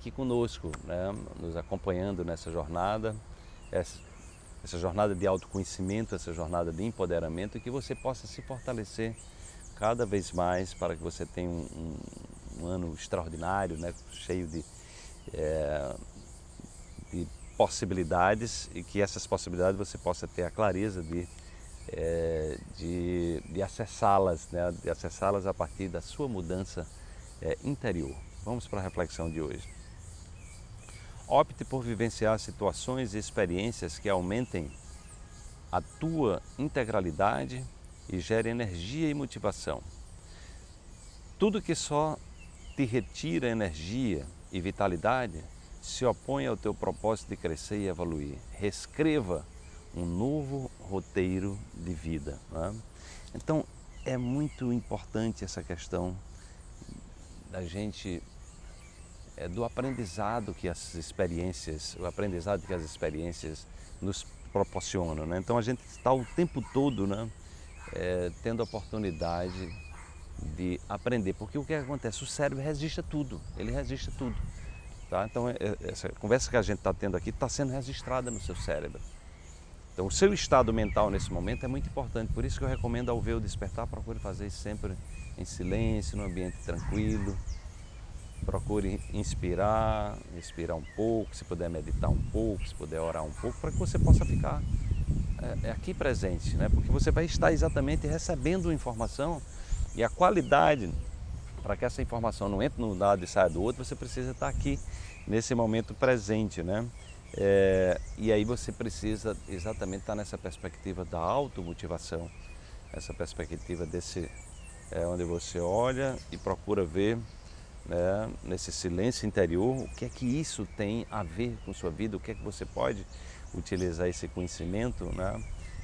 aqui conosco, né? nos acompanhando nessa jornada, essa, essa jornada de autoconhecimento, essa jornada de empoderamento e que você possa se fortalecer cada vez mais para que você tenha um, um, um ano extraordinário, né? cheio de, é, de possibilidades e que essas possibilidades você possa ter a clareza de, é, de, de acessá-las, né? de acessá-las a partir da sua mudança é, interior. Vamos para a reflexão de hoje. Opte por vivenciar situações e experiências que aumentem a tua integralidade e gerem energia e motivação. Tudo que só te retira energia e vitalidade se opõe ao teu propósito de crescer e evoluir. Reescreva um novo roteiro de vida. É? Então é muito importante essa questão da gente é, do aprendizado que as experiências, o aprendizado que as experiências nos proporcionam. Né? Então a gente está o tempo todo né, é, tendo a oportunidade de aprender, porque o que acontece? O cérebro resiste a tudo, ele resiste a tudo. Tá? Então é, é, essa conversa que a gente está tendo aqui está sendo registrada no seu cérebro. Então o seu estado mental nesse momento é muito importante, por isso que eu recomendo ao ver o despertar, procure fazer isso sempre em silêncio, num ambiente tranquilo. Procure inspirar, respirar um pouco, se puder meditar um pouco, se puder orar um pouco, para que você possa ficar é, é, aqui presente, né? porque você vai estar exatamente recebendo informação e a qualidade para que essa informação não entre num lado e saia do outro, você precisa estar aqui nesse momento presente. Né? É, e aí você precisa exatamente estar nessa perspectiva da automotivação, essa perspectiva desse é, onde você olha e procura ver né, nesse silêncio interior o que é que isso tem a ver com sua vida, o que é que você pode utilizar esse conhecimento né,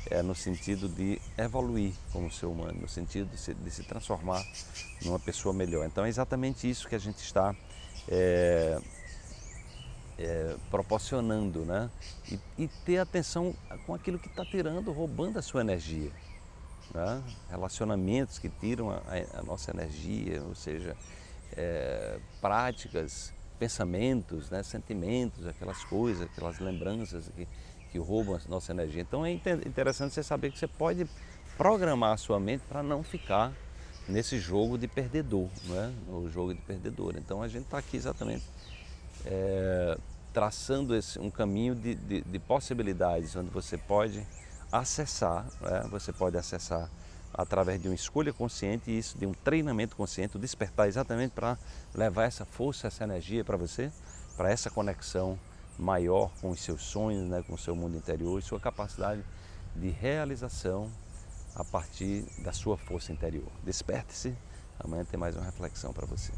é, no sentido de evoluir como ser humano, no sentido de se, de se transformar numa pessoa melhor. Então é exatamente isso que a gente está é, é, proporcionando, né? E, e, ter atenção com aquilo que está tirando, roubando a sua energia né? relacionamentos que tiram a, a, nossa energia, ou seja, é, práticas, pensamentos, né? sentimentos, aquelas coisas, aquelas lembranças que, que roubam a nossa energia. Então é interessante você saber que você pode programar a sua mente para não ficar nesse jogo de perdedor, né? o jogo de perdedor. Então a gente está aqui exatamente é, traçando esse, um caminho de, de, de possibilidades onde você pode acessar, né? você pode acessar através de uma escolha consciente e isso de um treinamento consciente, despertar exatamente para levar essa força, essa energia para você, para essa conexão maior com os seus sonhos, né? com o seu mundo interior e sua capacidade de realização a partir da sua força interior. Desperte-se, amanhã tem mais uma reflexão para você.